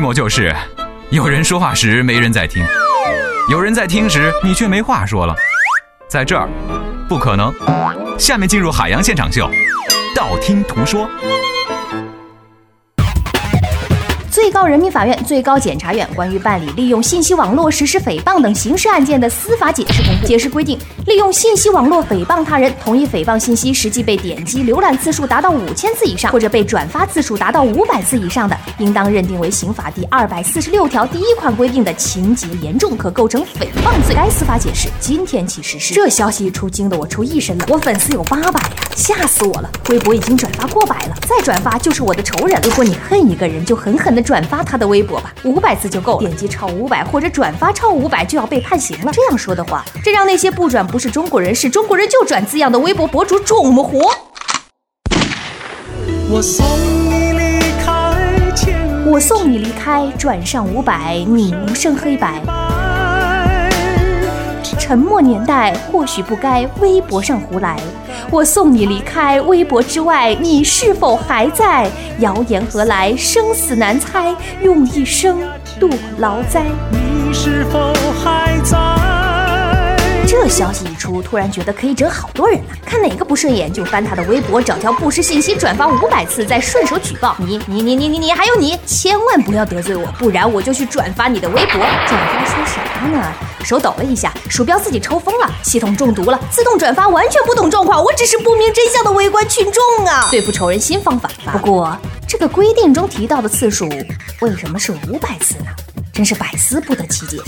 寞就是，有人说话时没人在听，有人在听时你却没话说了。在这儿，不可能。下面进入海洋现场秀，道听途说。最高人民法院、最高检察院关于办理利用信息网络实施诽谤等刑事案件的司法解释公布。解释规定，利用信息网络诽谤他人，同一诽谤信息实际被点击浏览次数达到五千次以上，或者被转发次数达到五百次以上的，应当认定为刑法第二百四十六条第一款规定的情节严重，可构成诽谤罪。该司法解释今天起实施。这消息一出，惊得我出一身冷。我粉丝有八百呀，吓死我了！微博已经转发过百了，再转发就是我的仇人。如果你恨一个人，就狠狠的。转发他的微博吧，五百次就够了。点击超五百或者转发超五百就要被判刑了。这样说的话，这让那些不转不是中国人，是中国人就转字样的微博博主肿么活？我送你离开，我送你离开，转上五百，你无声黑白。沉默年代或许不该微博上胡来。我送你离开微博之外，你是否还在？谣言何来？生死难猜，用一生度劳灾。你是否还在？这消息一出，突然觉得可以整好多人呢。看哪个不顺眼，就翻他的微博，找条不实信息转发五百次，再顺手举报你。你你你你你，还有你，千万不要得罪我，不然我就去转发你的微博。转发说啥呢？手抖了一下，鼠标自己抽风了，系统中毒了，自动转发，完全不懂状况，我只是不明真相的围观群众啊！对付仇人新方法。不过这个规定中提到的次数为什么是五百次呢？真是百思不得其解。